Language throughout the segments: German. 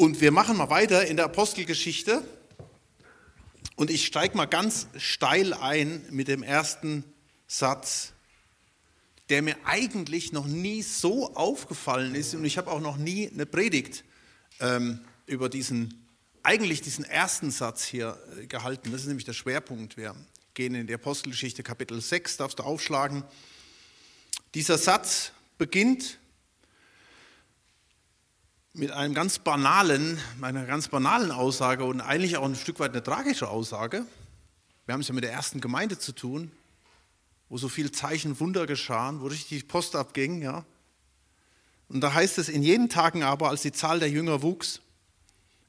Und wir machen mal weiter in der Apostelgeschichte. Und ich steige mal ganz steil ein mit dem ersten Satz, der mir eigentlich noch nie so aufgefallen ist. Und ich habe auch noch nie eine Predigt ähm, über diesen, eigentlich diesen ersten Satz hier äh, gehalten. Das ist nämlich der Schwerpunkt. Wir gehen in die Apostelgeschichte Kapitel 6, darfst du aufschlagen. Dieser Satz beginnt mit einem ganz banalen, einer ganz banalen Aussage und eigentlich auch ein Stück weit eine tragische Aussage. Wir haben es ja mit der ersten Gemeinde zu tun, wo so viel Zeichen, Wunder geschahen, wo richtig Post abging, ja. Und da heißt es, in jenen Tagen aber, als die Zahl der Jünger wuchs,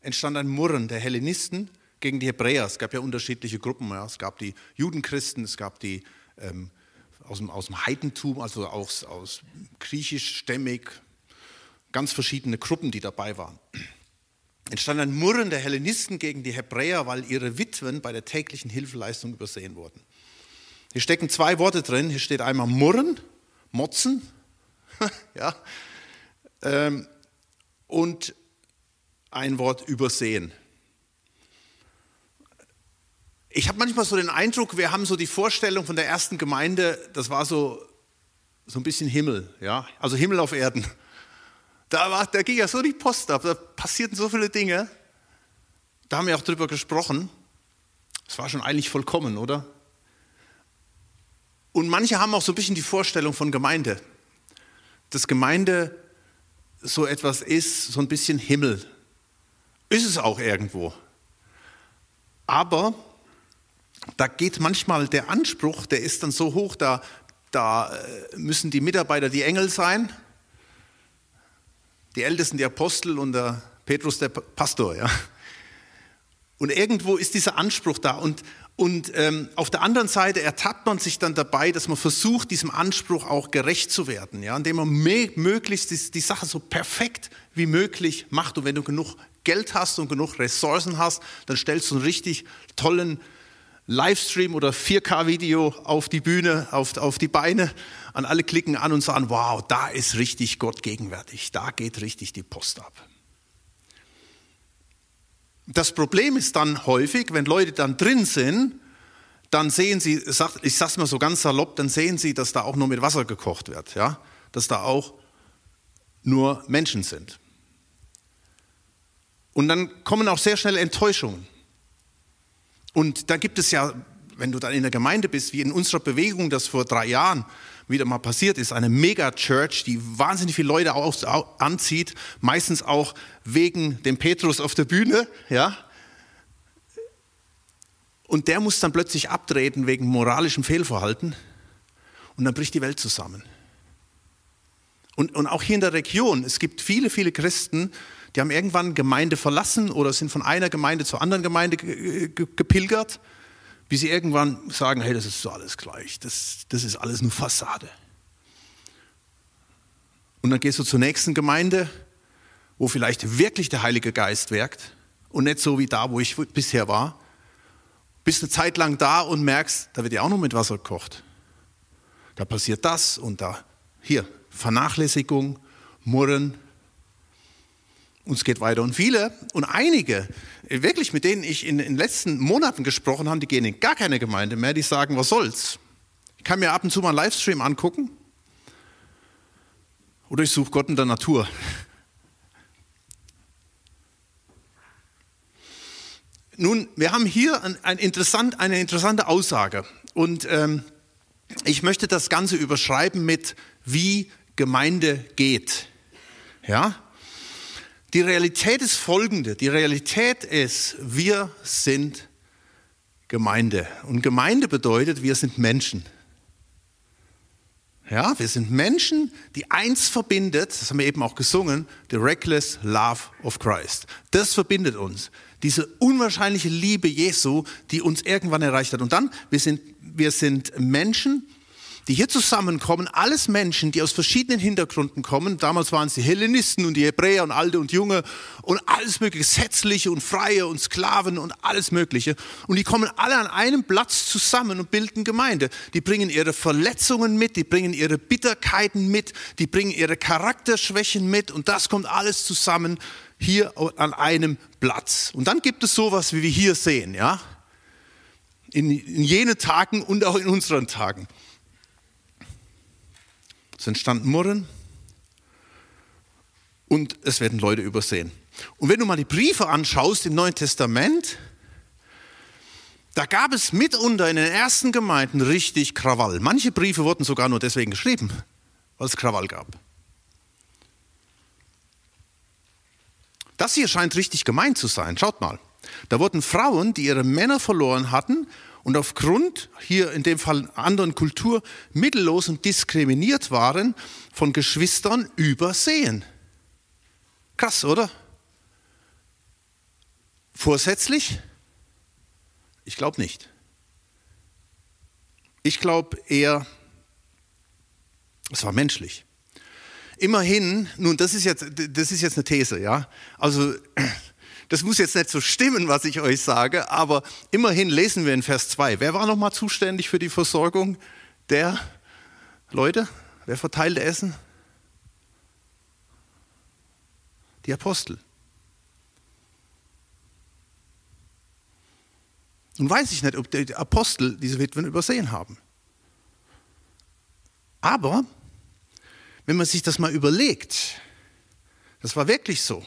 entstand ein Murren der Hellenisten gegen die Hebräer. Es gab ja unterschiedliche Gruppen. Ja. Es gab die Judenchristen, es gab die ähm, aus, dem, aus dem Heidentum, also aus, aus griechischstämmig, ganz verschiedene Gruppen, die dabei waren. Entstand ein Murren der Hellenisten gegen die Hebräer, weil ihre Witwen bei der täglichen Hilfeleistung übersehen wurden. Hier stecken zwei Worte drin. Hier steht einmal Murren, Motzen, ja, ähm, und ein Wort übersehen. Ich habe manchmal so den Eindruck, wir haben so die Vorstellung von der ersten Gemeinde, das war so, so ein bisschen Himmel, ja, also Himmel auf Erden. Da, war, da ging ja so die Post ab, da passierten so viele Dinge. Da haben wir auch drüber gesprochen. Es war schon eigentlich vollkommen, oder? Und manche haben auch so ein bisschen die Vorstellung von Gemeinde, dass Gemeinde so etwas ist, so ein bisschen Himmel. Ist es auch irgendwo. Aber da geht manchmal der Anspruch, der ist dann so hoch, da, da äh, müssen die Mitarbeiter die Engel sein die Ältesten, die Apostel und der Petrus der Pastor. Ja. Und irgendwo ist dieser Anspruch da. Und, und ähm, auf der anderen Seite ertappt man sich dann dabei, dass man versucht, diesem Anspruch auch gerecht zu werden, ja, indem man möglichst die, die Sache so perfekt wie möglich macht. Und wenn du genug Geld hast und genug Ressourcen hast, dann stellst du einen richtig tollen Livestream oder 4K-Video auf die Bühne, auf, auf die Beine, an alle klicken an und sagen, wow, da ist richtig Gott gegenwärtig, da geht richtig die Post ab. Das Problem ist dann häufig, wenn Leute dann drin sind, dann sehen sie, ich sag's mal so ganz salopp, dann sehen sie, dass da auch nur mit Wasser gekocht wird, ja, dass da auch nur Menschen sind. Und dann kommen auch sehr schnell Enttäuschungen. Und da gibt es ja, wenn du dann in der Gemeinde bist, wie in unserer Bewegung, das vor drei Jahren wieder mal passiert ist, eine Mega-Church, die wahnsinnig viele Leute aus, anzieht, meistens auch wegen dem Petrus auf der Bühne, ja. Und der muss dann plötzlich abtreten wegen moralischem Fehlverhalten und dann bricht die Welt zusammen. Und, und auch hier in der Region, es gibt viele, viele Christen, die haben irgendwann Gemeinde verlassen oder sind von einer Gemeinde zur anderen Gemeinde gepilgert, bis sie irgendwann sagen, hey, das ist so alles gleich, das, das ist alles nur Fassade. Und dann gehst du zur nächsten Gemeinde, wo vielleicht wirklich der Heilige Geist wirkt und nicht so wie da, wo ich bisher war. Bist eine Zeit lang da und merkst, da wird ja auch noch mit Wasser gekocht. Da passiert das und da, hier, Vernachlässigung, Murren, und es geht weiter. Und viele und einige, wirklich mit denen ich in den letzten Monaten gesprochen habe, die gehen in gar keine Gemeinde mehr, die sagen, was soll's. Ich kann mir ab und zu mal einen Livestream angucken oder ich suche Gott in der Natur. Nun, wir haben hier ein, ein interessant, eine interessante Aussage und ähm, ich möchte das Ganze überschreiben mit, wie Gemeinde geht. Ja, die Realität ist folgende. Die Realität ist, wir sind Gemeinde. Und Gemeinde bedeutet, wir sind Menschen. Ja, wir sind Menschen, die eins verbindet, das haben wir eben auch gesungen, the reckless love of Christ. Das verbindet uns. Diese unwahrscheinliche Liebe Jesu, die uns irgendwann erreicht hat. Und dann, wir sind, wir sind Menschen, die hier zusammenkommen, alles Menschen, die aus verschiedenen Hintergründen kommen. Damals waren es die Hellenisten und die Hebräer und Alte und Junge und alles mögliche, Gesetzliche und Freie und Sklaven und alles Mögliche. Und die kommen alle an einem Platz zusammen und bilden Gemeinde. Die bringen ihre Verletzungen mit, die bringen ihre Bitterkeiten mit, die bringen ihre Charakterschwächen mit und das kommt alles zusammen. hier an einem Platz. Und dann gibt es sowas, wie wir hier sehen, ja? In, in jenen Tagen und auch in unseren Tagen. Es entstanden Murren und es werden Leute übersehen. Und wenn du mal die Briefe anschaust im Neuen Testament, da gab es mitunter in den ersten Gemeinden richtig Krawall. Manche Briefe wurden sogar nur deswegen geschrieben, weil es Krawall gab. Das hier scheint richtig gemeint zu sein. Schaut mal. Da wurden Frauen, die ihre Männer verloren hatten und aufgrund, hier in dem Fall anderen Kultur, mittellos und diskriminiert waren, von Geschwistern übersehen. Krass, oder? Vorsätzlich? Ich glaube nicht. Ich glaube eher, es war menschlich. Immerhin, nun, das ist jetzt, das ist jetzt eine These, ja. Also, das muss jetzt nicht so stimmen, was ich euch sage, aber immerhin lesen wir in Vers 2. Wer war nochmal zuständig für die Versorgung der Leute? Wer verteilte Essen? Die Apostel. Nun weiß ich nicht, ob die Apostel diese Witwen übersehen haben. Aber wenn man sich das mal überlegt, das war wirklich so.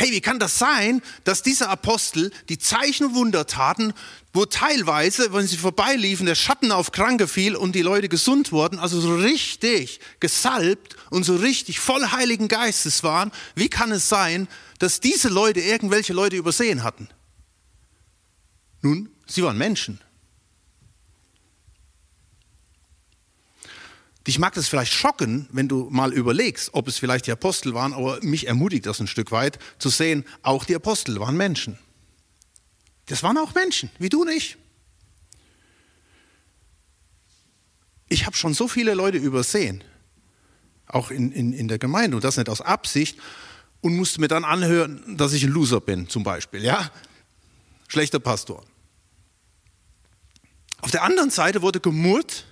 Hey, wie kann das sein, dass diese Apostel die Zeichen und Wunder taten, wo teilweise, wenn sie vorbeiliefen, der Schatten auf Kranke fiel und die Leute gesund wurden, also so richtig gesalbt und so richtig voll Heiligen Geistes waren? Wie kann es sein, dass diese Leute irgendwelche Leute übersehen hatten? Nun, sie waren Menschen. Dich mag das vielleicht schocken, wenn du mal überlegst, ob es vielleicht die Apostel waren, aber mich ermutigt das ein Stück weit zu sehen, auch die Apostel waren Menschen. Das waren auch Menschen, wie du und ich. Ich habe schon so viele Leute übersehen, auch in, in, in der Gemeinde, und das nicht aus Absicht, und musste mir dann anhören, dass ich ein Loser bin, zum Beispiel. Ja? schlechter Pastor. Auf der anderen Seite wurde gemurrt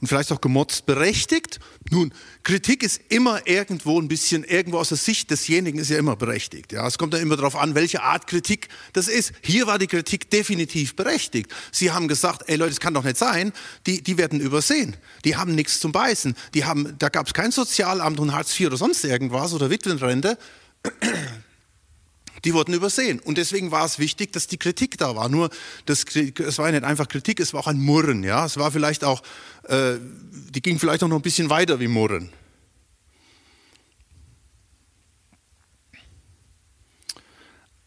und vielleicht auch gemotzt berechtigt. Nun, Kritik ist immer irgendwo ein bisschen, irgendwo aus der Sicht desjenigen ist ja immer berechtigt. Ja, es kommt ja immer darauf an, welche Art Kritik das ist. Hier war die Kritik definitiv berechtigt. Sie haben gesagt, ey Leute, das kann doch nicht sein. Die, die werden übersehen. Die haben nichts zum Beißen. Die haben, da gab es kein Sozialamt und Hartz IV oder sonst irgendwas oder Witwenrente die wurden übersehen. Und deswegen war es wichtig, dass die Kritik da war. Nur, das, es war ja nicht einfach Kritik, es war auch ein Murren. Ja? Es war vielleicht auch, äh, die ging vielleicht auch noch ein bisschen weiter wie Murren.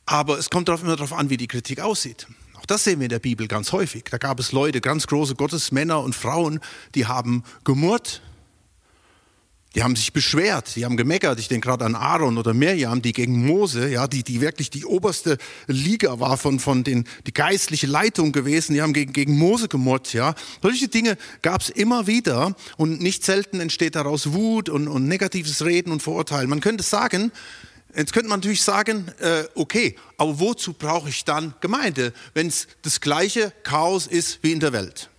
Aber es kommt immer darauf an, wie die Kritik aussieht. Auch das sehen wir in der Bibel ganz häufig. Da gab es Leute, ganz große Gottesmänner und Frauen, die haben gemurrt, die haben sich beschwert, die haben gemeckert. Ich denke gerade an Aaron oder Mirjam, die gegen Mose, ja, die, die wirklich die oberste Liga war von, von den, die geistliche Leitung gewesen. Die haben gegen, gegen Mose gemurrt, ja. Solche Dinge gab es immer wieder und nicht selten entsteht daraus Wut und, und negatives Reden und Verurteilen. Man könnte sagen, Jetzt könnte man natürlich sagen, äh, okay, aber wozu brauche ich dann Gemeinde, wenn es das gleiche Chaos ist wie in der Welt?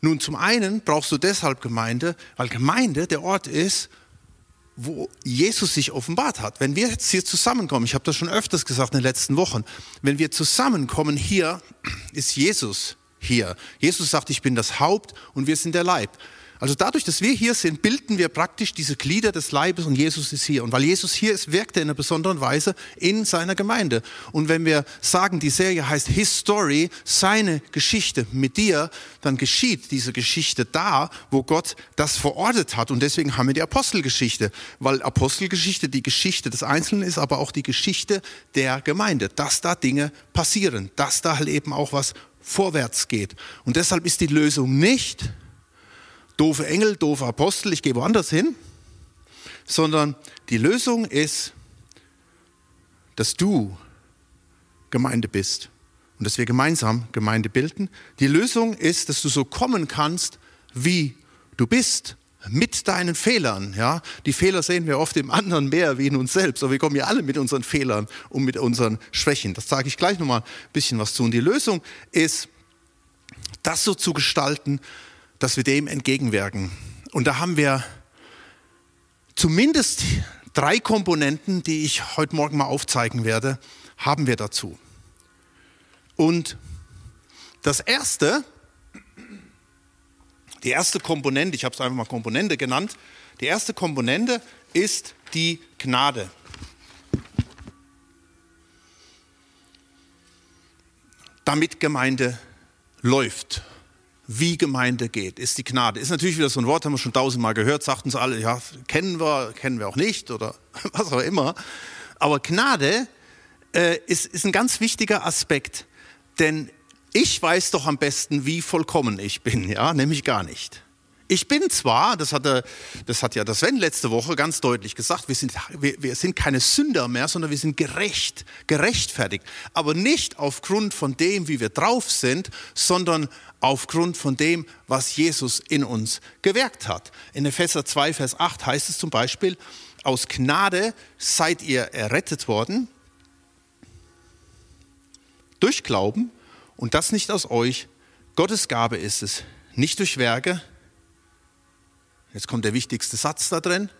Nun, zum einen brauchst du deshalb Gemeinde, weil Gemeinde der Ort ist, wo Jesus sich offenbart hat. Wenn wir jetzt hier zusammenkommen, ich habe das schon öfters gesagt in den letzten Wochen, wenn wir zusammenkommen hier, ist Jesus hier. Jesus sagt, ich bin das Haupt und wir sind der Leib. Also dadurch, dass wir hier sind, bilden wir praktisch diese Glieder des Leibes und Jesus ist hier. Und weil Jesus hier ist, wirkt er in einer besonderen Weise in seiner Gemeinde. Und wenn wir sagen, die Serie heißt His Story, seine Geschichte mit dir, dann geschieht diese Geschichte da, wo Gott das verortet hat. Und deswegen haben wir die Apostelgeschichte, weil Apostelgeschichte die Geschichte des Einzelnen ist, aber auch die Geschichte der Gemeinde, dass da Dinge passieren, dass da halt eben auch was vorwärts geht. Und deshalb ist die Lösung nicht, doofe Engel, doofe Apostel, ich gehe woanders hin, sondern die Lösung ist, dass du Gemeinde bist und dass wir gemeinsam Gemeinde bilden. Die Lösung ist, dass du so kommen kannst, wie du bist, mit deinen Fehlern. Ja? Die Fehler sehen wir oft im anderen mehr wie in uns selbst, aber wir kommen ja alle mit unseren Fehlern und mit unseren Schwächen. Das sage ich gleich nochmal ein bisschen was zu. Und die Lösung ist, das so zu gestalten, dass wir dem entgegenwirken. Und da haben wir zumindest drei Komponenten, die ich heute Morgen mal aufzeigen werde, haben wir dazu. Und das erste, die erste Komponente, ich habe es einfach mal Komponente genannt, die erste Komponente ist die Gnade. Damit Gemeinde läuft, wie Gemeinde geht, ist die Gnade. Ist natürlich wieder so ein Wort, haben wir schon tausendmal gehört, sagten uns alle, ja, kennen wir, kennen wir auch nicht oder was auch immer. Aber Gnade äh, ist, ist ein ganz wichtiger Aspekt, denn ich weiß doch am besten, wie vollkommen ich bin, ja, nämlich gar nicht. Ich bin zwar, das hat, er, das hat ja das Sven letzte Woche ganz deutlich gesagt, wir sind, wir, wir sind keine Sünder mehr, sondern wir sind gerecht, gerechtfertigt. Aber nicht aufgrund von dem, wie wir drauf sind, sondern aufgrund von dem, was Jesus in uns gewirkt hat. In Epheser 2, Vers 8 heißt es zum Beispiel, aus Gnade seid ihr errettet worden, durch Glauben und das nicht aus euch. Gottes Gabe ist es, nicht durch Werke, Jetzt kommt der wichtigste Satz da drin.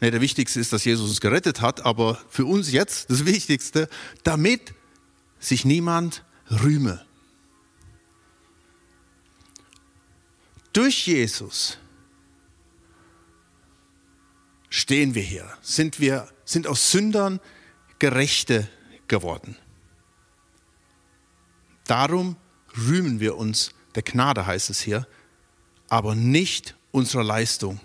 Ne, der wichtigste ist, dass Jesus uns gerettet hat, aber für uns jetzt das Wichtigste, damit sich niemand rühme. Durch Jesus stehen wir hier, sind wir sind aus Sündern Gerechte geworden. Darum rühmen wir uns der Gnade, heißt es hier, aber nicht unserer Leistung.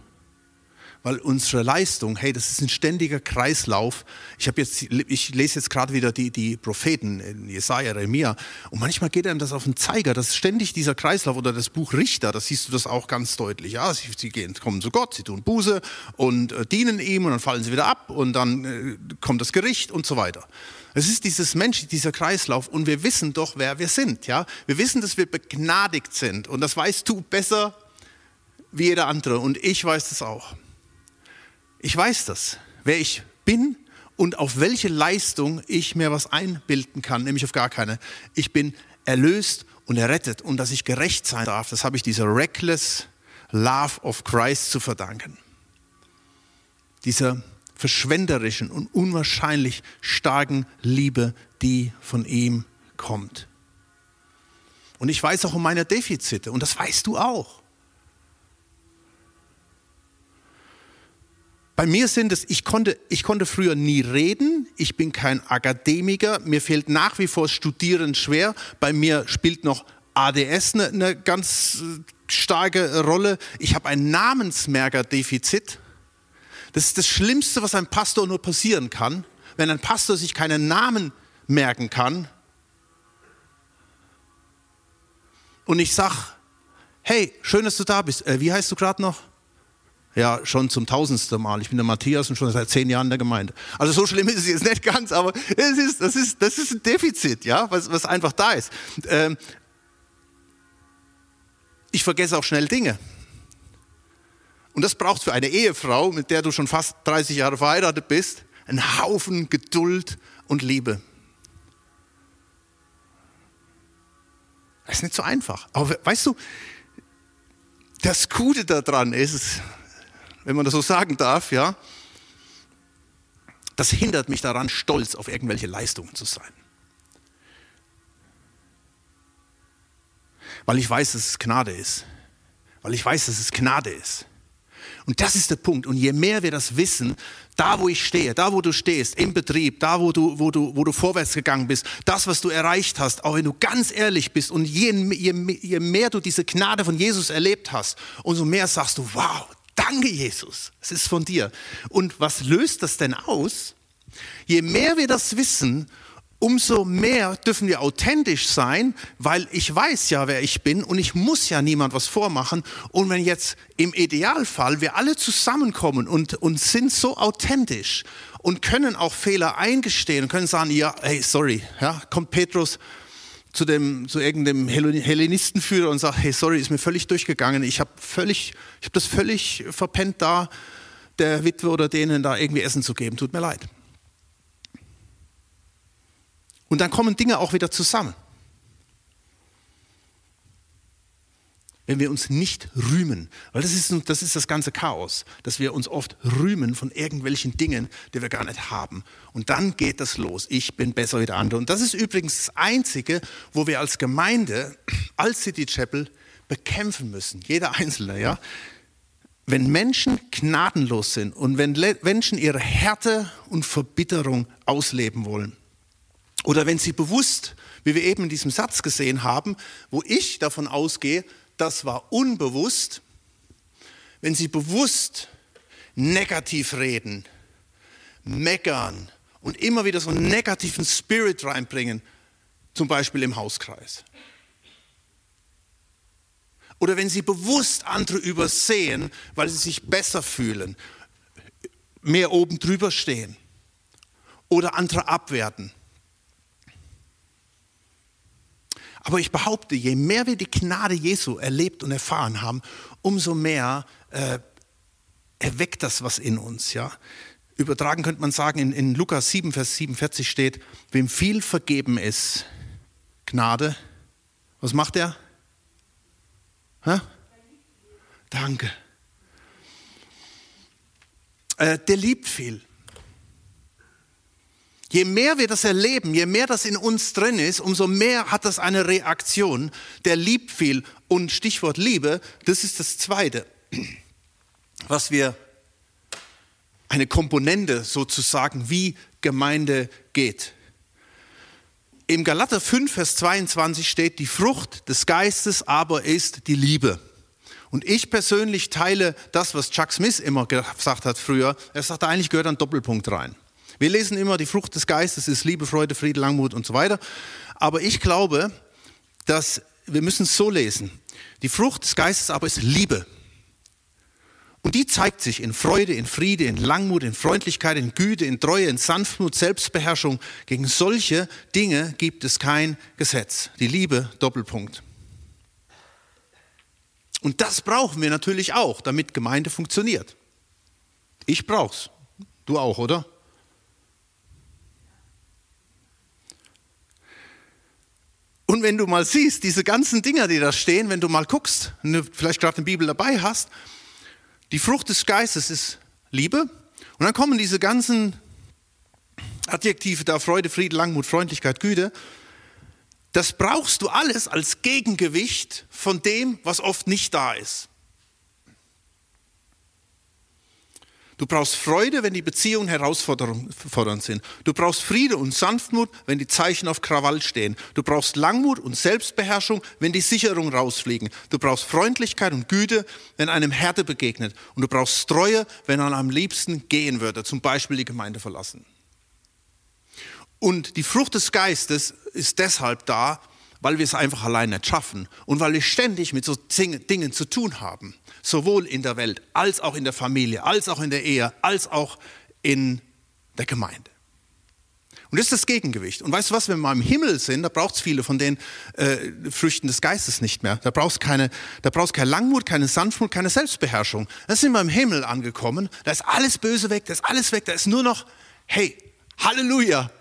Weil unsere Leistung, hey, das ist ein ständiger Kreislauf. Ich, jetzt, ich lese jetzt gerade wieder die, die Propheten, Jesaja, Jeremia, und manchmal geht einem das auf den Zeiger, dass ständig dieser Kreislauf oder das Buch Richter, da siehst du das auch ganz deutlich. Ja, sie, sie gehen, kommen zu Gott, sie tun Buße und äh, dienen ihm und dann fallen sie wieder ab und dann äh, kommt das Gericht und so weiter. Es ist dieses Mensch, dieser Kreislauf und wir wissen doch, wer wir sind. Ja? Wir wissen, dass wir begnadigt sind und das weißt du besser wie jeder andere und ich weiß das auch. Ich weiß das, wer ich bin und auf welche Leistung ich mir was einbilden kann, nämlich auf gar keine. Ich bin erlöst und errettet und dass ich gerecht sein darf, das habe ich dieser reckless Love of Christ zu verdanken. Dieser verschwenderischen und unwahrscheinlich starken Liebe, die von ihm kommt. Und ich weiß auch um meine Defizite und das weißt du auch. Bei mir sind es, ich konnte, ich konnte früher nie reden, ich bin kein Akademiker, mir fehlt nach wie vor Studieren schwer, bei mir spielt noch ADS eine, eine ganz äh, starke Rolle. Ich habe ein Namensmerkerdefizit. Das ist das Schlimmste, was einem Pastor nur passieren kann, wenn ein Pastor sich keinen Namen merken kann. Und ich sage, hey, schön, dass du da bist. Äh, wie heißt du gerade noch? Ja, schon zum tausendsten Mal. Ich bin der Matthias und schon seit zehn Jahren in der Gemeinde. Also so schlimm ist es jetzt nicht ganz, aber es ist, das, ist, das ist ein Defizit, ja, was, was einfach da ist. Ähm, ich vergesse auch schnell Dinge. Und das braucht für eine Ehefrau, mit der du schon fast 30 Jahre verheiratet bist, einen Haufen Geduld und Liebe. Das ist nicht so einfach. Aber weißt du, das Gute daran ist, wenn man das so sagen darf, ja, das hindert mich daran, stolz auf irgendwelche Leistungen zu sein. Weil ich weiß, dass es Gnade ist. Weil ich weiß, dass es Gnade ist. Und das ist der Punkt. Und je mehr wir das wissen, da wo ich stehe, da wo du stehst, im Betrieb, da wo du, wo du, wo du vorwärts gegangen bist, das, was du erreicht hast, auch wenn du ganz ehrlich bist und je, je, je mehr du diese Gnade von Jesus erlebt hast, umso mehr sagst du, wow, Danke, Jesus, es ist von dir. Und was löst das denn aus? Je mehr wir das wissen, umso mehr dürfen wir authentisch sein, weil ich weiß ja, wer ich bin und ich muss ja niemand was vormachen. Und wenn jetzt im Idealfall wir alle zusammenkommen und, und sind so authentisch und können auch Fehler eingestehen und können sagen, ja, hey, sorry, ja, kommt Petrus, zu, dem, zu irgendeinem Hellenistenführer und sage, hey, sorry, ist mir völlig durchgegangen. Ich habe völlig, ich habe das völlig verpennt, da der Witwe oder denen da irgendwie Essen zu geben. Tut mir leid. Und dann kommen Dinge auch wieder zusammen. Wenn wir uns nicht rühmen. Weil das ist, das ist das ganze Chaos, dass wir uns oft rühmen von irgendwelchen Dingen, die wir gar nicht haben. Und dann geht das los. Ich bin besser wie der andere. Und das ist übrigens das Einzige, wo wir als Gemeinde, als City Chapel, bekämpfen müssen. Jeder Einzelne, ja. Wenn Menschen gnadenlos sind und wenn Menschen ihre Härte und Verbitterung ausleben wollen, oder wenn sie bewusst, wie wir eben in diesem Satz gesehen haben, wo ich davon ausgehe, das war unbewusst, wenn sie bewusst negativ reden, meckern und immer wieder so einen negativen Spirit reinbringen, zum Beispiel im Hauskreis. Oder wenn sie bewusst andere übersehen, weil sie sich besser fühlen, mehr oben drüber stehen oder andere abwerten. Aber ich behaupte, je mehr wir die Gnade Jesu erlebt und erfahren haben, umso mehr äh, erweckt das was in uns. Ja? Übertragen könnte man sagen, in, in Lukas 7, Vers 47 steht, wem viel vergeben ist, Gnade, was macht er? Hä? Danke. Äh, der liebt viel. Je mehr wir das erleben, je mehr das in uns drin ist, umso mehr hat das eine Reaktion. Der liebt viel. Und Stichwort Liebe, das ist das Zweite, was wir, eine Komponente sozusagen, wie Gemeinde geht. Im Galater 5, Vers 22 steht, die Frucht des Geistes aber ist die Liebe. Und ich persönlich teile das, was Chuck Smith immer gesagt hat früher. Er sagte, eigentlich gehört ein Doppelpunkt rein. Wir lesen immer, die Frucht des Geistes ist Liebe, Freude, Friede, Langmut und so weiter. Aber ich glaube, dass wir müssen es so lesen. Die Frucht des Geistes aber ist Liebe. Und die zeigt sich in Freude, in Friede, in Langmut, in Freundlichkeit, in Güte, in Treue, in Sanftmut, Selbstbeherrschung. Gegen solche Dinge gibt es kein Gesetz. Die Liebe, Doppelpunkt. Und das brauchen wir natürlich auch, damit Gemeinde funktioniert. Ich brauch's. Du auch, oder? Und wenn du mal siehst, diese ganzen Dinger, die da stehen, wenn du mal guckst, du vielleicht gerade eine Bibel dabei hast, die Frucht des Geistes ist Liebe. Und dann kommen diese ganzen Adjektive da, Freude, Friede, Langmut, Freundlichkeit, Güte. Das brauchst du alles als Gegengewicht von dem, was oft nicht da ist. Du brauchst Freude, wenn die Beziehungen herausfordernd sind. Du brauchst Friede und Sanftmut, wenn die Zeichen auf Krawall stehen. Du brauchst Langmut und Selbstbeherrschung, wenn die Sicherungen rausfliegen. Du brauchst Freundlichkeit und Güte, wenn einem Härte begegnet. Und du brauchst Treue, wenn man am liebsten gehen würde, zum Beispiel die Gemeinde verlassen. Und die Frucht des Geistes ist deshalb da, weil wir es einfach allein nicht schaffen und weil wir ständig mit so Dingen zu tun haben, sowohl in der Welt als auch in der Familie, als auch in der Ehe, als auch in der Gemeinde. Und das ist das Gegengewicht. Und weißt du was, wenn wir mal im Himmel sind, da braucht es viele von den äh, Früchten des Geistes nicht mehr. Da brauchst keine, da brauchst keine Langmut, keine Sanftmut, keine Selbstbeherrschung. Da sind wir im Himmel angekommen. Da ist alles Böse weg, da ist alles weg. Da ist nur noch, hey, Halleluja,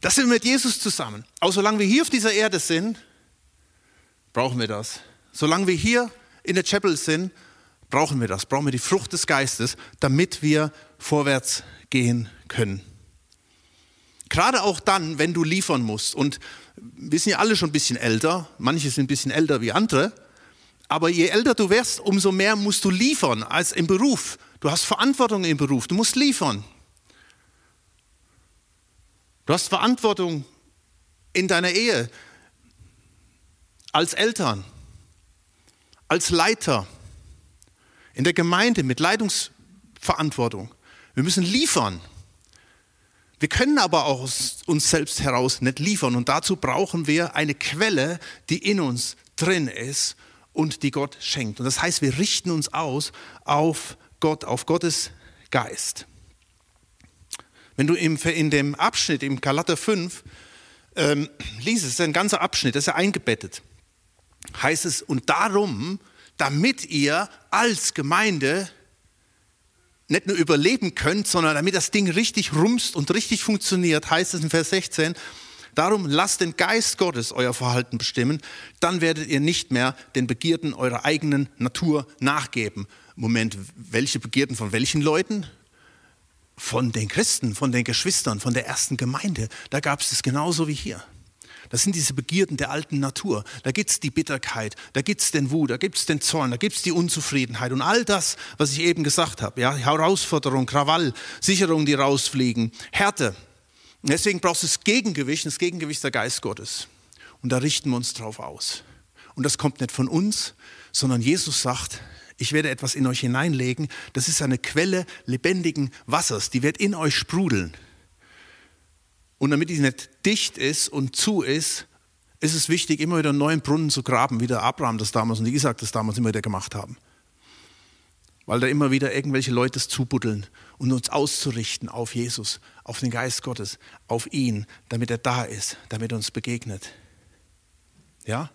das sind wir mit Jesus zusammen. Aber solange wir hier auf dieser Erde sind, brauchen wir das. Solange wir hier in der Chapel sind, brauchen wir das. Brauchen wir die Frucht des Geistes, damit wir vorwärts gehen können. Gerade auch dann, wenn du liefern musst. Und wir sind ja alle schon ein bisschen älter. Manche sind ein bisschen älter wie andere. Aber je älter du wirst, umso mehr musst du liefern als im Beruf. Du hast Verantwortung im Beruf. Du musst liefern. Du hast Verantwortung in deiner Ehe, als Eltern, als Leiter, in der Gemeinde mit Leitungsverantwortung. Wir müssen liefern. Wir können aber auch aus uns selbst heraus nicht liefern und dazu brauchen wir eine Quelle, die in uns drin ist und die Gott schenkt. Und das heißt, wir richten uns aus auf Gott, auf Gottes Geist. Wenn du in dem Abschnitt, im Galater 5, ähm, liest, es ist ein ganzer Abschnitt, das ist ja eingebettet, heißt es, und darum, damit ihr als Gemeinde nicht nur überleben könnt, sondern damit das Ding richtig rumst und richtig funktioniert, heißt es in Vers 16, Darum lasst den Geist Gottes euer Verhalten bestimmen, dann werdet ihr nicht mehr den Begierden eurer eigenen Natur nachgeben. Moment, welche Begierden von welchen Leuten? Von den Christen, von den Geschwistern, von der ersten Gemeinde. Da gab es es genauso wie hier. Das sind diese Begierden der alten Natur. Da gibt es die Bitterkeit, da gibt es den Wut, da gibt es den Zorn, da gibt es die Unzufriedenheit und all das, was ich eben gesagt habe. Ja? Herausforderung, Krawall, Sicherungen, die rausfliegen, Härte. Deswegen brauchst du das Gegengewicht, das Gegengewicht der Geist Gottes. Und da richten wir uns drauf aus. Und das kommt nicht von uns, sondern Jesus sagt, ich werde etwas in euch hineinlegen. Das ist eine Quelle lebendigen Wassers, die wird in euch sprudeln. Und damit die nicht dicht ist und zu ist, ist es wichtig, immer wieder einen neuen Brunnen zu graben, wie der Abraham das damals und Isaac das damals immer wieder gemacht haben. Weil da immer wieder irgendwelche Leute es zubuddeln und uns auszurichten auf Jesus, auf den Geist Gottes, auf ihn, damit er da ist, damit er uns begegnet. Ja?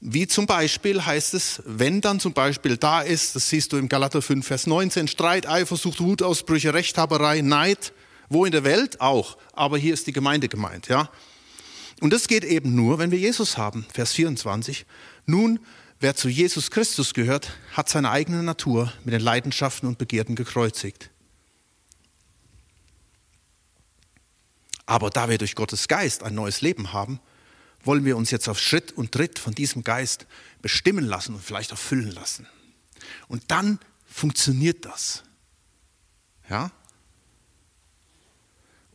Wie zum Beispiel heißt es, wenn dann zum Beispiel da ist, das siehst du im Galater 5, Vers 19, Streit, Eifersucht, Wutausbrüche, Rechthaberei, Neid, wo in der Welt auch, aber hier ist die Gemeinde gemeint, ja. Und das geht eben nur, wenn wir Jesus haben. Vers 24. Nun, wer zu Jesus Christus gehört, hat seine eigene Natur mit den Leidenschaften und Begierden gekreuzigt. Aber da wir durch Gottes Geist ein neues Leben haben, wollen wir uns jetzt auf Schritt und Tritt von diesem Geist bestimmen lassen und vielleicht auch füllen lassen. Und dann funktioniert das. Ja?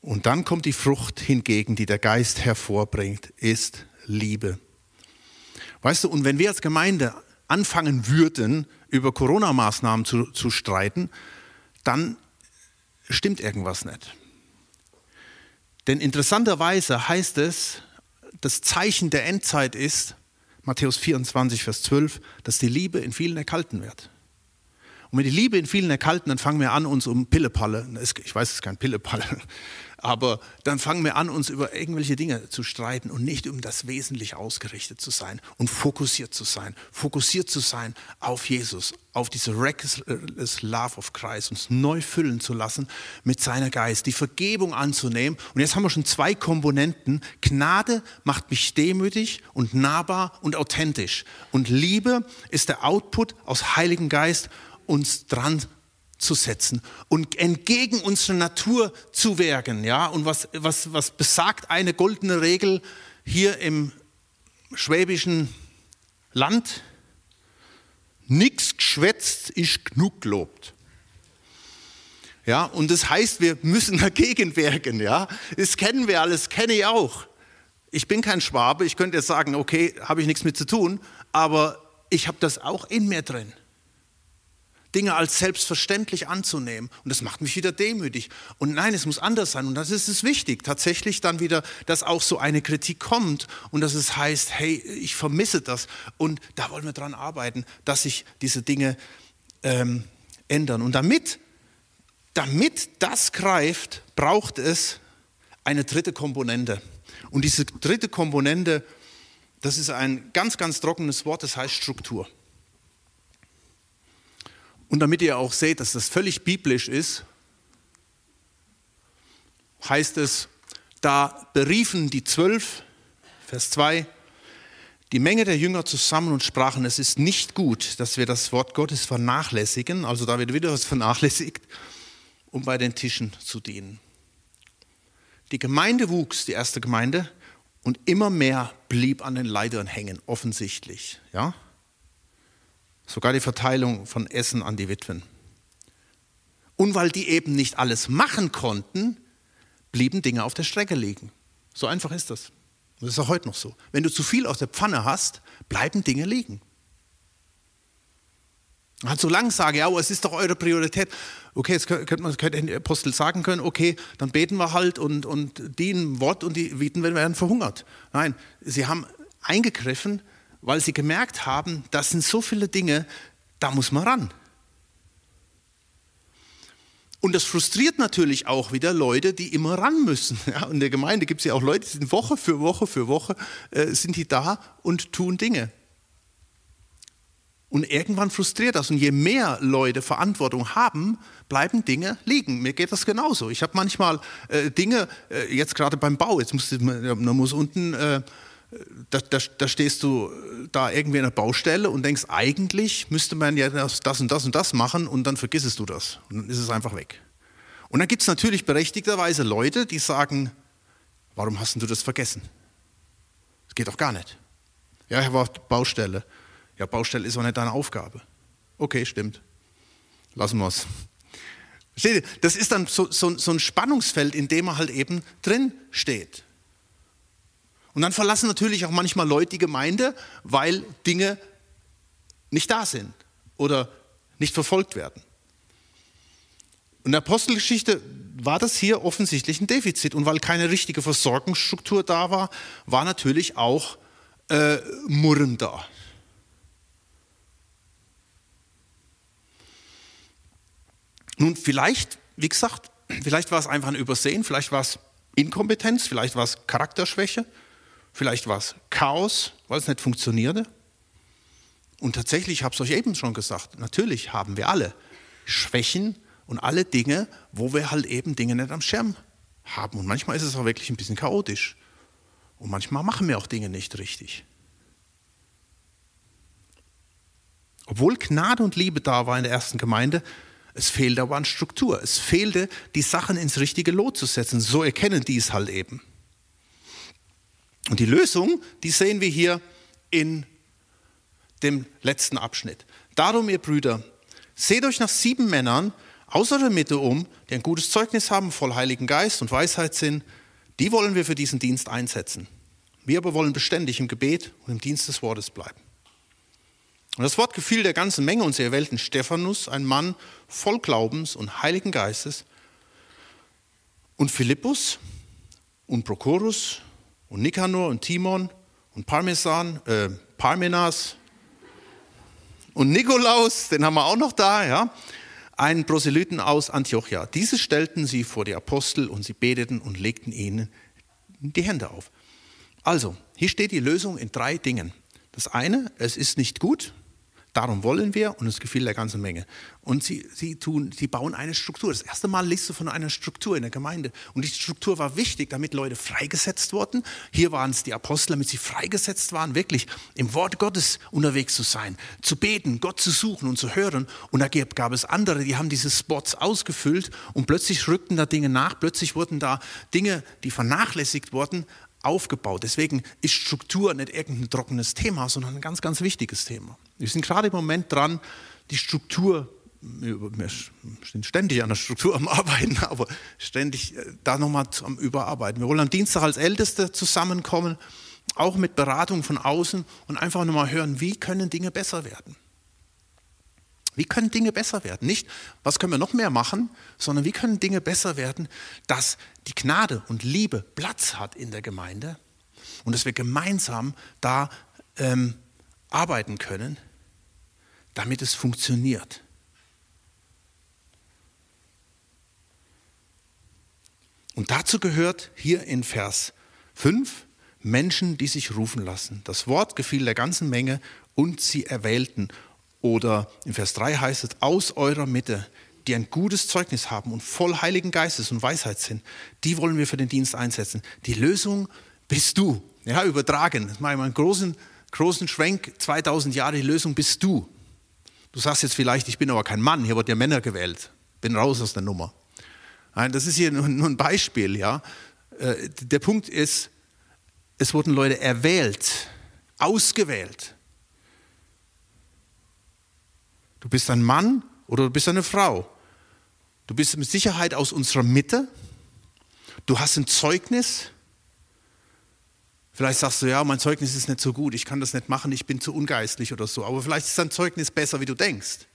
Und dann kommt die Frucht hingegen, die der Geist hervorbringt, ist Liebe. Weißt du, und wenn wir als Gemeinde anfangen würden, über Corona-Maßnahmen zu, zu streiten, dann stimmt irgendwas nicht. Denn interessanterweise heißt es, das Zeichen der Endzeit ist, Matthäus 24, Vers 12, dass die Liebe in vielen erkalten wird. Und wenn die Liebe in vielen erkalten, dann fangen wir an, uns um Pillepalle, ich weiß, es ist kein Pillepalle, aber dann fangen wir an, uns über irgendwelche Dinge zu streiten und nicht um das Wesentliche ausgerichtet zu sein und fokussiert zu sein. Fokussiert zu sein auf Jesus, auf diese reckless love of Christ, uns neu füllen zu lassen mit seiner Geist, die Vergebung anzunehmen. Und jetzt haben wir schon zwei Komponenten. Gnade macht mich demütig und nahbar und authentisch. Und Liebe ist der Output aus Heiligen Geist, uns dran zu setzen und entgegen unserer Natur zu werken. Ja? Und was, was, was besagt eine goldene Regel hier im schwäbischen Land? Nichts geschwätzt ist genug gelobt. Ja, und das heißt, wir müssen dagegen wirken. Ja, das kennen wir alles, kenne ich auch. Ich bin kein Schwabe, ich könnte jetzt sagen, okay, habe ich nichts mit zu tun, aber ich habe das auch in mir drin. Dinge als selbstverständlich anzunehmen. Und das macht mich wieder demütig. Und nein, es muss anders sein. Und das ist es wichtig, tatsächlich dann wieder, dass auch so eine Kritik kommt und dass es heißt, hey, ich vermisse das. Und da wollen wir dran arbeiten, dass sich diese Dinge ähm, ändern. Und damit, damit das greift, braucht es eine dritte Komponente. Und diese dritte Komponente, das ist ein ganz, ganz trockenes Wort, das heißt Struktur. Und damit ihr auch seht, dass das völlig biblisch ist, heißt es, da beriefen die zwölf, Vers 2, die Menge der Jünger zusammen und sprachen, es ist nicht gut, dass wir das Wort Gottes vernachlässigen, also da wird wieder was vernachlässigt, um bei den Tischen zu dienen. Die Gemeinde wuchs, die erste Gemeinde, und immer mehr blieb an den Leitern hängen, offensichtlich. Ja? Sogar die Verteilung von Essen an die Witwen. Und weil die eben nicht alles machen konnten, blieben Dinge auf der Strecke liegen. So einfach ist das. Das ist auch heute noch so. Wenn du zu viel aus der Pfanne hast, bleiben Dinge liegen. Hat so lange sagen, ja, es ist doch eure Priorität. Okay, jetzt könnte man könnte der Apostel sagen können, okay, dann beten wir halt und, und dienen Wort und die Witwen werden verhungert. Nein, sie haben eingegriffen weil sie gemerkt haben, das sind so viele Dinge, da muss man ran. Und das frustriert natürlich auch wieder Leute, die immer ran müssen. Ja, in der Gemeinde gibt es ja auch Leute, die sind Woche für Woche für Woche, äh, sind die da und tun Dinge. Und irgendwann frustriert das. Und je mehr Leute Verantwortung haben, bleiben Dinge liegen. Mir geht das genauso. Ich habe manchmal äh, Dinge, äh, jetzt gerade beim Bau, jetzt muss, man muss unten, äh, da, da, da, stehst du da irgendwie in der Baustelle und denkst, eigentlich müsste man ja das, das und das und das machen und dann vergisst du das. Und dann ist es einfach weg. Und dann gibt es natürlich berechtigterweise Leute, die sagen, warum hast du das vergessen? Das geht doch gar nicht. Ja, ich war Baustelle. Ja, Baustelle ist auch nicht deine Aufgabe. Okay, stimmt. Lassen wir es. Das ist dann so, so, so ein Spannungsfeld, in dem man halt eben drin steht. Und dann verlassen natürlich auch manchmal Leute die Gemeinde, weil Dinge nicht da sind oder nicht verfolgt werden. In der Apostelgeschichte war das hier offensichtlich ein Defizit. Und weil keine richtige Versorgungsstruktur da war, war natürlich auch äh, Murren da. Nun, vielleicht, wie gesagt, vielleicht war es einfach ein Übersehen, vielleicht war es Inkompetenz, vielleicht war es Charakterschwäche, vielleicht war es Chaos, weil es nicht funktionierte. Und tatsächlich, ich habe es euch eben schon gesagt, natürlich haben wir alle Schwächen und alle Dinge, wo wir halt eben Dinge nicht am Schirm haben. Und manchmal ist es auch wirklich ein bisschen chaotisch. Und manchmal machen wir auch Dinge nicht richtig. Obwohl Gnade und Liebe da war in der ersten Gemeinde, es fehlte aber an Struktur. Es fehlte, die Sachen ins richtige Lot zu setzen. So erkennen die es halt eben. Und die Lösung, die sehen wir hier in dem letzten Abschnitt. Darum, ihr Brüder, seht euch nach sieben Männern aus eurer Mitte um, die ein gutes Zeugnis haben, voll Heiligen Geist und Weisheit sind. Die wollen wir für diesen Dienst einsetzen. Wir aber wollen beständig im Gebet und im Dienst des Wortes bleiben. Und das Wort gefiel der ganzen Menge und sie erwählten Stephanus, ein Mann voll Glaubens und Heiligen Geistes, und Philippus und Prochorus und Nikanor und Timon und Parmesan, äh, Parmenas und Nikolaus, den haben wir auch noch da, ja, einen Proselyten aus Antiochia. Diese stellten sie vor die Apostel und sie beteten und legten ihnen die Hände auf. Also, hier steht die Lösung in drei Dingen. Das eine, es ist nicht gut, Darum wollen wir und es gefiel der ganzen Menge. Und sie, sie, tun, sie bauen eine Struktur. Das erste Mal liest du von einer Struktur in der Gemeinde. Und die Struktur war wichtig, damit Leute freigesetzt wurden. Hier waren es die Apostel, damit sie freigesetzt waren, wirklich im Wort Gottes unterwegs zu sein, zu beten, Gott zu suchen und zu hören. Und da gab es andere, die haben diese Spots ausgefüllt und plötzlich rückten da Dinge nach. Plötzlich wurden da Dinge, die vernachlässigt wurden, aufgebaut. Deswegen ist Struktur nicht irgendein trockenes Thema, sondern ein ganz, ganz wichtiges Thema. Wir sind gerade im Moment dran, die Struktur, wir sind ständig an der Struktur am Arbeiten, aber ständig äh, da nochmal am Überarbeiten. Wir wollen am Dienstag als Älteste zusammenkommen, auch mit Beratung von außen und einfach nochmal hören, wie können Dinge besser werden. Wie können Dinge besser werden? Nicht, was können wir noch mehr machen, sondern wie können Dinge besser werden, dass die Gnade und Liebe Platz hat in der Gemeinde und dass wir gemeinsam da ähm, arbeiten können, damit es funktioniert. Und dazu gehört hier in Vers 5 Menschen, die sich rufen lassen. Das Wort gefiel der ganzen Menge und sie erwählten. Oder in Vers 3 heißt es, aus eurer Mitte, die ein gutes Zeugnis haben und voll Heiligen Geistes und Weisheit sind, die wollen wir für den Dienst einsetzen. Die Lösung bist du. Ja, übertragen. Das mache ich mal einen großen, großen Schwenk, 2000 Jahre, die Lösung bist du. Du sagst jetzt vielleicht, ich bin aber kein Mann, hier wird ja Männer gewählt. Bin raus aus der Nummer. Nein, das ist hier nur ein Beispiel, ja. Äh, der Punkt ist, es wurden Leute erwählt, ausgewählt. Du bist ein Mann oder du bist eine Frau. Du bist mit Sicherheit aus unserer Mitte. Du hast ein Zeugnis. Vielleicht sagst du, ja, mein Zeugnis ist nicht so gut, ich kann das nicht machen, ich bin zu ungeistlich oder so. Aber vielleicht ist dein Zeugnis besser, wie du denkst.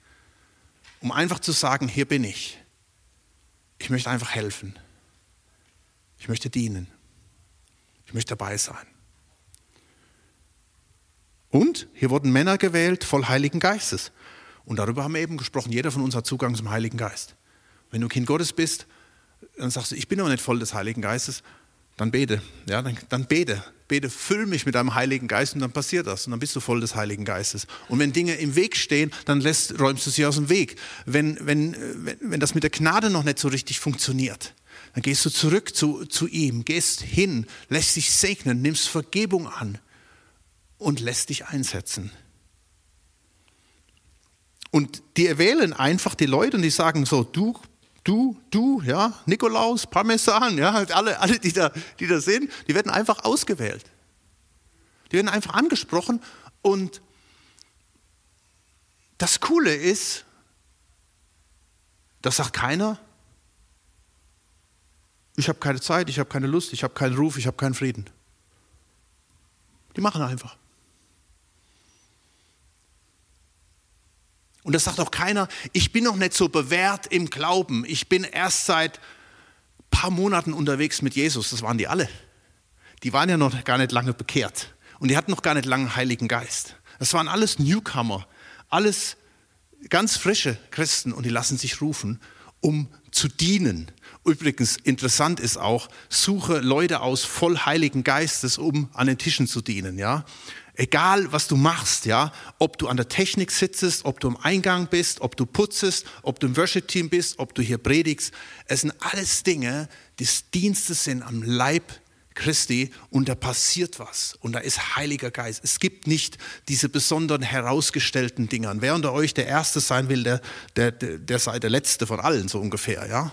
Um einfach zu sagen, hier bin ich. Ich möchte einfach helfen. Ich möchte dienen. Ich möchte dabei sein. Und hier wurden Männer gewählt voll Heiligen Geistes. Und darüber haben wir eben gesprochen. Jeder von uns hat Zugang zum Heiligen Geist. Wenn du Kind Gottes bist, dann sagst du, ich bin aber nicht voll des Heiligen Geistes, dann bete. Ja, dann, dann bete. bete, füll mich mit deinem Heiligen Geist und dann passiert das und dann bist du voll des Heiligen Geistes. Und wenn Dinge im Weg stehen, dann lässt, räumst du sie aus dem Weg. Wenn, wenn, wenn, wenn das mit der Gnade noch nicht so richtig funktioniert, dann gehst du zurück zu, zu ihm, gehst hin, lässt dich segnen, nimmst Vergebung an und lässt dich einsetzen. Und die erwählen einfach die Leute und die sagen so, du, du, du, ja, Nikolaus, Parmesan, ja, alle, alle die, da, die da sind, die werden einfach ausgewählt. Die werden einfach angesprochen und das Coole ist, das sagt keiner, ich habe keine Zeit, ich habe keine Lust, ich habe keinen Ruf, ich habe keinen Frieden. Die machen einfach. Und das sagt auch keiner, ich bin noch nicht so bewährt im Glauben. Ich bin erst seit ein paar Monaten unterwegs mit Jesus. Das waren die alle. Die waren ja noch gar nicht lange bekehrt. Und die hatten noch gar nicht lange Heiligen Geist. Das waren alles Newcomer, alles ganz frische Christen und die lassen sich rufen, um zu dienen. Übrigens, interessant ist auch, suche Leute aus voll Heiligen Geistes, um an den Tischen zu dienen. Ja? Egal, was du machst, ja, ob du an der Technik sitzt, ob du im Eingang bist, ob du putzest, ob du im Worship-Team bist, ob du hier predigst, es sind alles Dinge, die Dienstes sind am Leib Christi und da passiert was und da ist Heiliger Geist. Es gibt nicht diese besonderen herausgestellten Dinge. Wer unter euch der Erste sein will, der, der, der, der sei der Letzte von allen, so ungefähr, ja.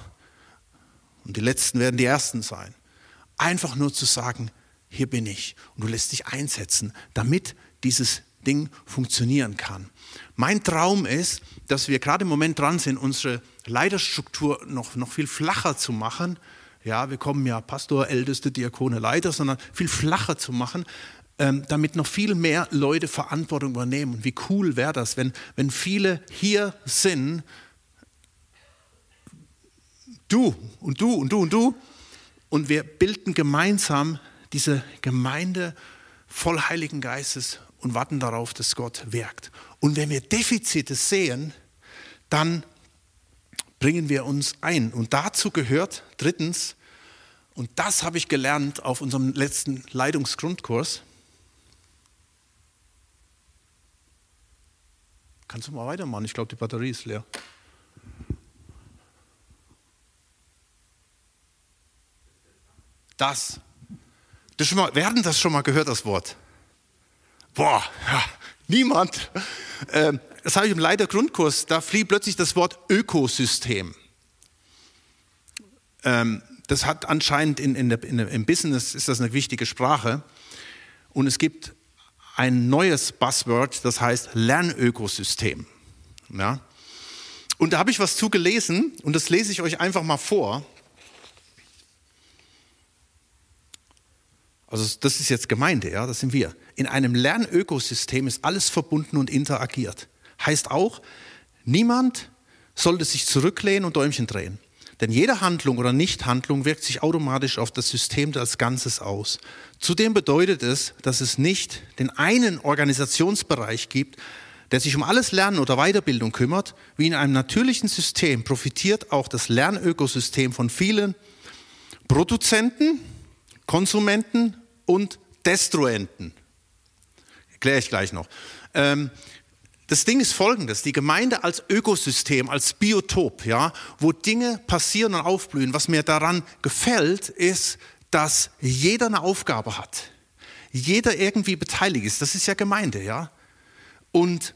Und die Letzten werden die Ersten sein. Einfach nur zu sagen, hier bin ich. Und du lässt dich einsetzen, damit dieses Ding funktionieren kann. Mein Traum ist, dass wir gerade im Moment dran sind, unsere Leiterstruktur noch, noch viel flacher zu machen. Ja, wir kommen ja Pastor, Älteste, Diakone, Leiter, sondern viel flacher zu machen, ähm, damit noch viel mehr Leute Verantwortung übernehmen. Und wie cool wäre das, wenn, wenn viele hier sind, du und du und du und du, und wir bilden gemeinsam diese Gemeinde voll Heiligen Geistes und warten darauf, dass Gott wirkt. Und wenn wir Defizite sehen, dann bringen wir uns ein. Und dazu gehört drittens, und das habe ich gelernt auf unserem letzten Leitungsgrundkurs, Kannst du mal weitermachen? Ich glaube, die Batterie ist leer. Das das schon mal, wer hat denn das schon mal gehört, das Wort? Boah, ja, niemand. Ähm, das habe ich im Leitergrundkurs, da fliegt plötzlich das Wort Ökosystem. Ähm, das hat anscheinend in, in der, in im Business ist das eine wichtige Sprache. Und es gibt ein neues Buzzword, das heißt Lernökosystem. Ja? Und da habe ich was zugelesen und das lese ich euch einfach mal vor. Also das ist jetzt Gemeinde, ja, das sind wir. In einem Lernökosystem ist alles verbunden und interagiert. Heißt auch, niemand sollte sich zurücklehnen und Däumchen drehen. Denn jede Handlung oder Nichthandlung wirkt sich automatisch auf das System als Ganzes aus. Zudem bedeutet es, dass es nicht den einen Organisationsbereich gibt, der sich um alles Lernen oder Weiterbildung kümmert. Wie in einem natürlichen System profitiert auch das Lernökosystem von vielen Produzenten, Konsumenten und Destruenten. Erkläre ich gleich noch. Ähm, das Ding ist folgendes, die Gemeinde als Ökosystem, als Biotop, ja, wo Dinge passieren und aufblühen. Was mir daran gefällt, ist, dass jeder eine Aufgabe hat. Jeder irgendwie beteiligt ist. Das ist ja Gemeinde, ja. Und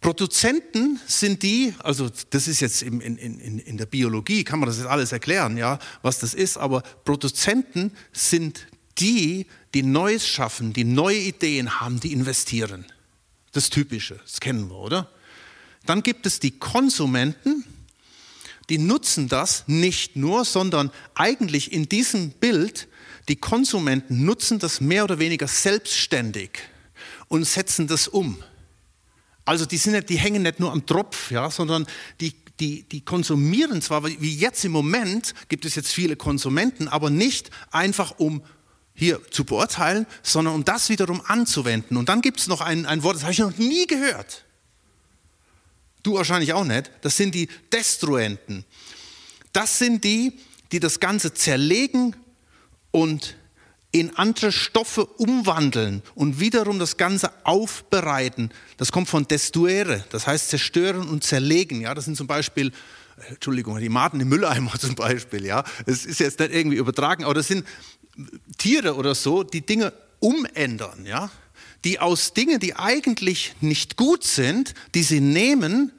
Produzenten sind die, also das ist jetzt in, in, in, in der Biologie, kann man das jetzt alles erklären, ja, was das ist, aber Produzenten sind die, die Neues schaffen, die neue Ideen haben, die investieren. Das Typische, das kennen wir, oder? Dann gibt es die Konsumenten, die nutzen das nicht nur, sondern eigentlich in diesem Bild, die Konsumenten nutzen das mehr oder weniger selbstständig und setzen das um. Also die, sind die hängen nicht nur am Tropf, ja, sondern die, die, die konsumieren zwar, wie jetzt im Moment gibt es jetzt viele Konsumenten, aber nicht einfach um hier zu beurteilen, sondern um das wiederum anzuwenden. Und dann gibt es noch ein, ein Wort, das habe ich noch nie gehört. Du wahrscheinlich auch nicht. Das sind die Destruenten. Das sind die, die das Ganze zerlegen und in andere Stoffe umwandeln und wiederum das Ganze aufbereiten. Das kommt von destuere, das heißt zerstören und zerlegen. Ja, das sind zum Beispiel, äh, Entschuldigung, die Maden im Mülleimer zum Beispiel. Ja, es ist jetzt nicht irgendwie übertragen, aber das sind Tiere oder so, die Dinge umändern. Ja, die aus Dingen, die eigentlich nicht gut sind, die sie nehmen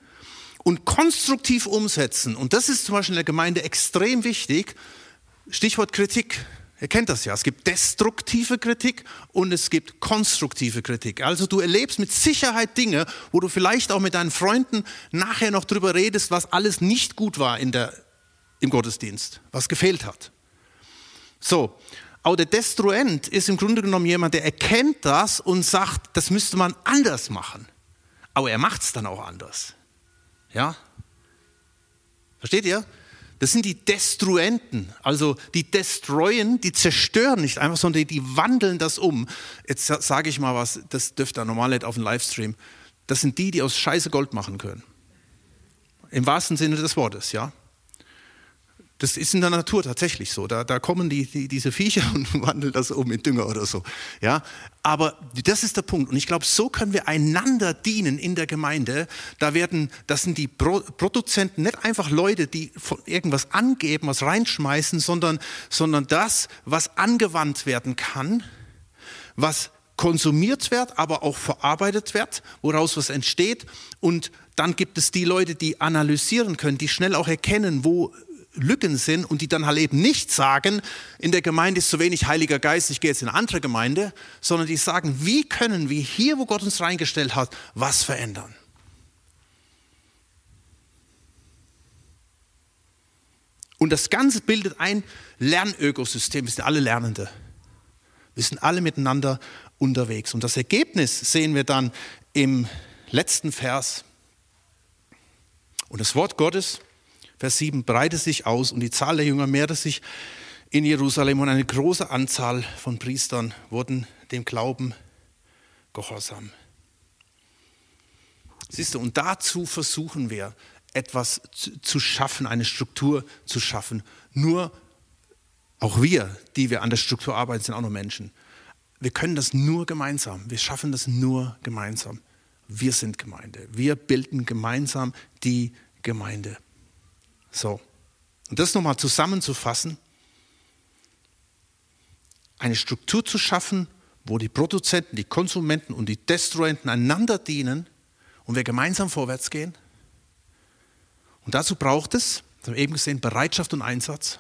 und konstruktiv umsetzen. Und das ist zum Beispiel in der Gemeinde extrem wichtig. Stichwort Kritik. Ihr kennt das ja. Es gibt destruktive Kritik und es gibt konstruktive Kritik. Also du erlebst mit Sicherheit Dinge, wo du vielleicht auch mit deinen Freunden nachher noch drüber redest, was alles nicht gut war in der, im Gottesdienst, was gefehlt hat. So. Auch der Destruent ist im Grunde genommen jemand, der erkennt das und sagt, das müsste man anders machen. Aber er macht es dann auch anders. Ja? Versteht ihr? Das sind die Destruenten, also die destroyen, die zerstören nicht einfach, sondern die wandeln das um. Jetzt sage ich mal was, das dürfte normal nicht auf dem Livestream. Das sind die, die aus Scheiße Gold machen können. Im wahrsten Sinne des Wortes, ja. Das ist in der Natur tatsächlich so. Da, da kommen die, die, diese Viecher und wandeln das um in Dünger oder so. Ja? Aber das ist der Punkt. Und ich glaube, so können wir einander dienen in der Gemeinde. Da werden, das sind die Pro Produzenten nicht einfach Leute, die irgendwas angeben, was reinschmeißen, sondern, sondern das, was angewandt werden kann, was konsumiert wird, aber auch verarbeitet wird, woraus was entsteht. Und dann gibt es die Leute, die analysieren können, die schnell auch erkennen, wo Lücken sind und die dann halt eben nicht sagen, in der Gemeinde ist zu wenig Heiliger Geist, ich gehe jetzt in eine andere Gemeinde, sondern die sagen, wie können wir hier, wo Gott uns reingestellt hat, was verändern? Und das Ganze bildet ein Lernökosystem. Wir sind alle Lernende. Wir sind alle miteinander unterwegs. Und das Ergebnis sehen wir dann im letzten Vers. Und das Wort Gottes Vers 7, breitete sich aus und die Zahl der Jünger mehrte sich in Jerusalem und eine große Anzahl von Priestern wurden dem Glauben gehorsam. Siehst du, und dazu versuchen wir etwas zu schaffen, eine Struktur zu schaffen. Nur auch wir, die wir an der Struktur arbeiten, sind auch nur Menschen. Wir können das nur gemeinsam. Wir schaffen das nur gemeinsam. Wir sind Gemeinde. Wir bilden gemeinsam die Gemeinde. So, und das nochmal zusammenzufassen, eine Struktur zu schaffen, wo die Produzenten, die Konsumenten und die Destruenten einander dienen und wir gemeinsam vorwärts gehen. Und dazu braucht es, das haben wir eben gesehen, Bereitschaft und Einsatz.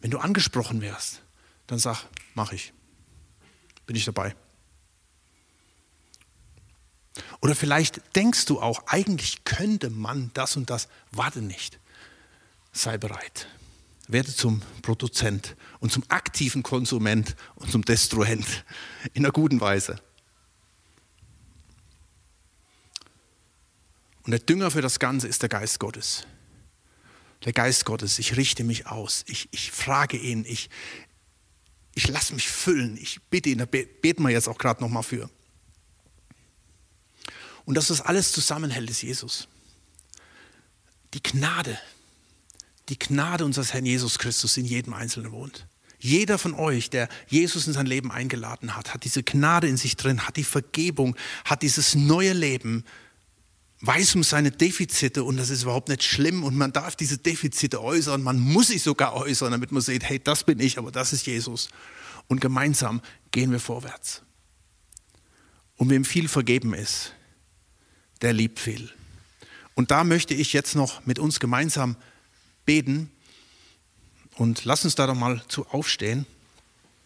Wenn du angesprochen wirst, dann sag, mach ich. Bin ich dabei. Oder vielleicht denkst du auch, eigentlich könnte man das und das, warte nicht sei bereit. Werde zum Produzent und zum aktiven Konsument und zum Destruent in einer guten Weise. Und der Dünger für das Ganze ist der Geist Gottes. Der Geist Gottes, ich richte mich aus, ich, ich frage ihn, ich, ich lasse mich füllen, ich bitte ihn, da beten wir jetzt auch gerade nochmal für. Und dass das alles zusammenhält, ist Jesus. Die Gnade, die Gnade unseres Herrn Jesus Christus in jedem Einzelnen wohnt. Jeder von euch, der Jesus in sein Leben eingeladen hat, hat diese Gnade in sich drin, hat die Vergebung, hat dieses neue Leben, weiß um seine Defizite und das ist überhaupt nicht schlimm und man darf diese Defizite äußern, man muss sie sogar äußern, damit man sieht, hey, das bin ich, aber das ist Jesus. Und gemeinsam gehen wir vorwärts. Und wem viel vergeben ist, der liebt viel. Und da möchte ich jetzt noch mit uns gemeinsam beten. Und lass uns da doch mal zu aufstehen.